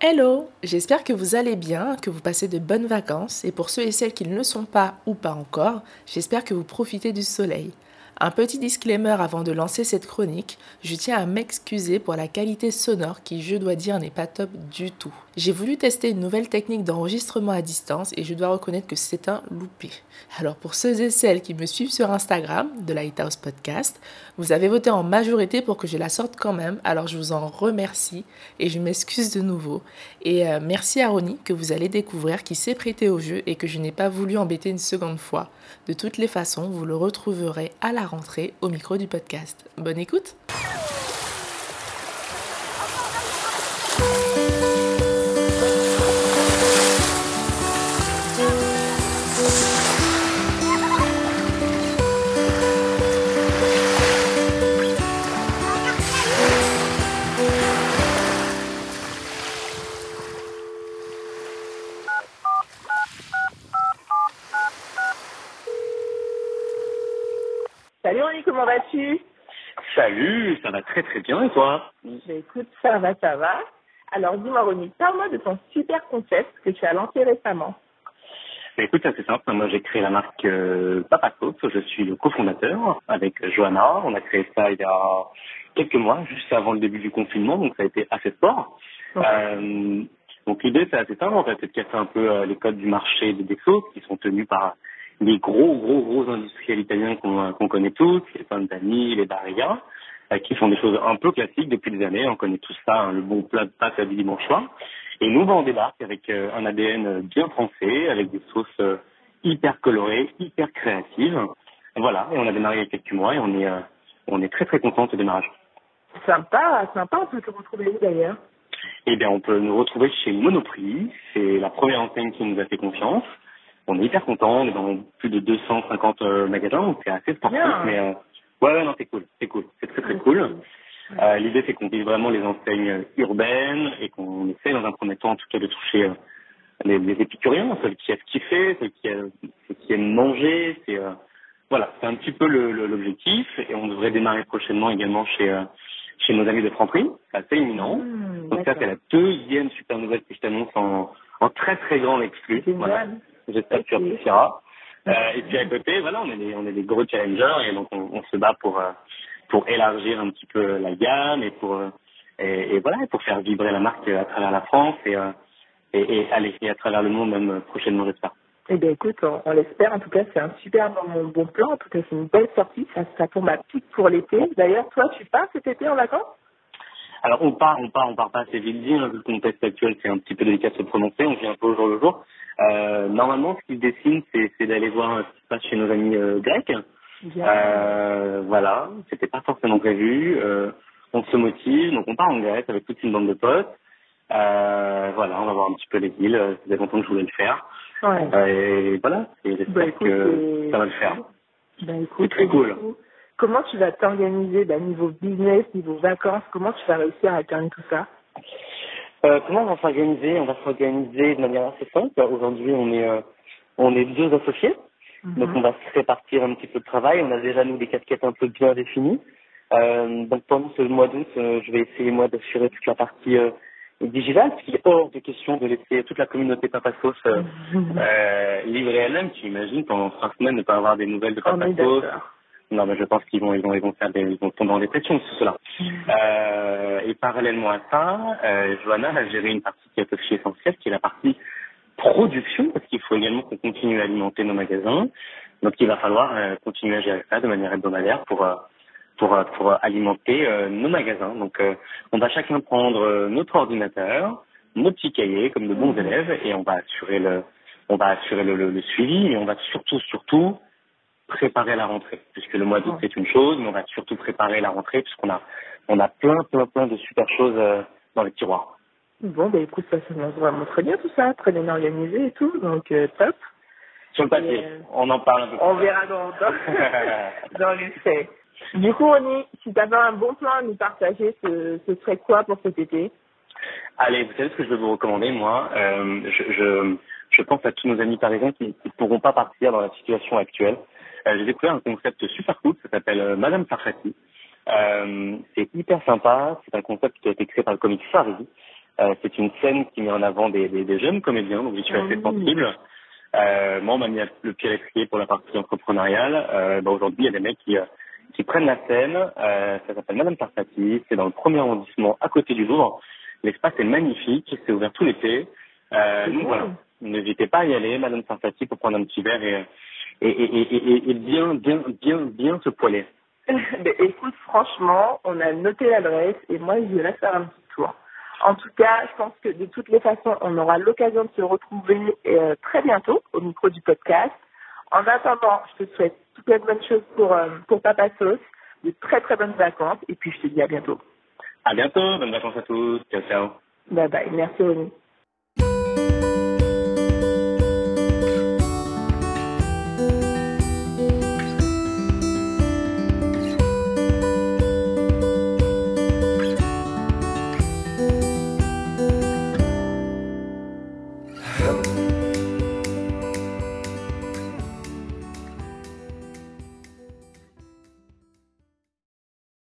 Hello, j'espère que vous allez bien, que vous passez de bonnes vacances et pour ceux et celles qui ne le sont pas ou pas encore, j'espère que vous profitez du soleil. Un petit disclaimer avant de lancer cette chronique, je tiens à m'excuser pour la qualité sonore qui, je dois dire, n'est pas top du tout. J'ai voulu tester une nouvelle technique d'enregistrement à distance et je dois reconnaître que c'est un loupé. Alors pour ceux et celles qui me suivent sur Instagram de Lighthouse Podcast, vous avez voté en majorité pour que je la sorte quand même, alors je vous en remercie et je m'excuse de nouveau. Et euh, merci à Ronnie que vous allez découvrir qui s'est prêté au jeu et que je n'ai pas voulu embêter une seconde fois. De toutes les façons, vous le retrouverez à la rentrée au micro du podcast. Bonne écoute Salut Ronnie, comment vas-tu? Salut, ça va très très bien et toi? Ben, Écoute, ça va, ça va. Alors dis-moi Ronnie, parle-moi de ton super concept que tu as lancé récemment. Ben, Écoute, c'est assez simple. Moi, j'ai créé la marque euh, Papa. Je suis le cofondateur avec Johanna. On a créé ça il y a quelques mois, juste avant le début du confinement, donc ça a été assez fort. Euh, donc l'idée, c'est assez simple, en fait, c'est de casser un peu euh, les codes du marché des Dexos qui sont tenus par les gros, gros, gros industriels italiens qu'on qu'on connaît tous, les Pantani, les Barilla, euh, qui font des choses un peu classiques depuis des années. On connaît tous ça, hein, le bon plat de pâtes du dimanche soir. Et nous, on débarque avec euh, un ADN bien français, avec des sauces euh, hyper colorées, hyper créatives. Voilà, et on a démarré il y a quelques mois et on est, euh, on est très très content de ce démarrage. Sympa, sympa, on peut te retrouver où d'ailleurs? Eh bien, on peut nous retrouver chez Monoprix. C'est la première enseigne qui nous a fait confiance. On est hyper content. On est dans plus de 250 euh, magasins, donc c'est assez sportif. Mais euh, ouais, ouais, non, c'est cool, c'est cool, c'est très très cool. Euh, L'idée, c'est qu'on vise vraiment les enseignes urbaines et qu'on essaie dans un premier temps, en tout cas, de toucher euh, les, les épicuriens, ceux qui aiment kiffer, ceux qui, aiment- ceux qui aiment manger. C'est euh, voilà, c'est un petit peu l'objectif. Et on devrait démarrer prochainement également chez euh, chez nos amis de Franprix. C'est assez imminent. Mmh, Donc ça, c'est la deuxième super nouvelle que je t'annonce en, en très très grand exclu. Voilà. J'espère que tu apprécieras. Euh, et puis à côté, voilà, on est des, on est des gros challengers et donc on, se bat pour euh, pour élargir un petit peu la gamme et pour euh, et, et pour faire vibrer la marque à travers la France et et, et à travers le monde même prochainement, j'espère. Eh bien écoute, on, l'espère, en tout cas c'est un super bon, bon plan, en tout cas c'est une belle sortie, ça, ça tombe à pic pour l'été. D'ailleurs, toi tu pars cet été en vacances? Alors on part, on part, on part pas assez vite dit, hein, vu le contexte actuel, c'est un petit peu délicat de se prononcer, on vit un peu au jour le jour. Euh, normalement, ce qui se dessine, c'est, d'aller voir ce qui se passe chez nos amis euh, grecs. Euh, voilà, c'était pas forcément prévu. Euh, on se motive, donc on part en Grèce avec toute une bande de potes. Euh, voilà, on va voir un petit peu les îles. Ça faisait longtemps que je voulais le faire. Ouais. Euh, et voilà, et j'espère Bah, que ça va le faire. Écoute, C'est très cool. coup, comment tu vas t'organiser ben, niveau business, niveau vacances, comment tu vas réussir à alterner tout ça? Euh, comment on va s'organiser? On va s'organiser de manière assez simple. Aujourd'hui, on est euh, on est deux associés, donc on va se répartir un petit peu de travail. On a déjà nous des casquettes un peu bien définies. Euh, donc pendant ce mois d'août, euh, je vais essayer moi d'assurer toute la partie euh, digitale, parce qu'il est hors de question de laisser toute la communauté Papassos euh, euh, libre et elle-même. Tu imagines pendant trois semaines ne pas avoir des nouvelles de Papassos d'accord. Non, mais je pense qu'ils vont, ils vont, ils vont faire des, ils vont tomber en dépression, tout cela. Euh, et parallèlement à ça, euh, Johanna va gérer une partie qui est aussi essentielle, qui est la partie production, parce qu'il faut également qu'on continue à alimenter nos magasins. Donc, il va falloir euh, continuer à gérer ça de manière hebdomadaire pour euh, pour euh, pour alimenter nos magasins. Donc, euh, on va chacun prendre notre ordinateur, nos petits cahiers comme de bons élèves, et on va assurer le on va assurer le, le- le suivi, et on va surtout surtout préparer la rentrée, puisque le mois d'août c'est une chose, mais on va surtout préparer la rentrée, puisqu'on a on a plein plein plein de super choses euh, dans les tiroirs. Bon, ben écoute, ça s'annonce vraiment très bien tout ça, très bien organisé et tout, donc euh, top. Sur le papier, Et, euh, on en parle un peu. On plus verra dans, dans, dans les faits. Du coup, Ronnie, si tu avais un bon plan à nous partager, ce, ce serait quoi pour cet été? Allez, vous savez ce que je vais vous recommander, moi euh, je, je, je pense à tous nos amis parisiens qui ne pourront pas partir dans la situation actuelle. Euh, J'ai découvert un concept super cool, ça s'appelle euh, Madame Sarfati. Euh, c'est hyper sympa, c'est un concept qui a été créé par le comique Farid. Euh, c'est une scène qui met en avant des, des, des jeunes comédiens, donc je suis assez Mhm. sensible. Euh, moi, on m'a mis le pied à l'étrier pour la partie entrepreneuriale. Euh, bah, Aujourd'hui, il y a des mecs qui, euh, qui prennent la scène. Euh, ça s'appelle Madame Tarfati. C'est dans le premier arrondissement, à côté du Louvre. L'espace est magnifique. C'est ouvert tout l'été. Euh, donc voilà. N'hésitez pas à y aller, Madame Tarfati, pour prendre un petit verre et, et, et, et, et- et bien, bien, bien, bien se poiler. Mais écoute, franchement, on a noté l'adresse et moi, j'irai faire un petit tour. En tout cas, je pense que de toutes les façons, on aura l'occasion de se retrouver euh, très bientôt au micro du podcast. En attendant, je te souhaite toutes les bonnes choses pour, euh, pour Papa Sauce, de très très bonnes vacances et puis je te dis à bientôt. À bientôt. Bonnes vacances à tous. Ciao, ciao. Bye bye. Merci, Oni.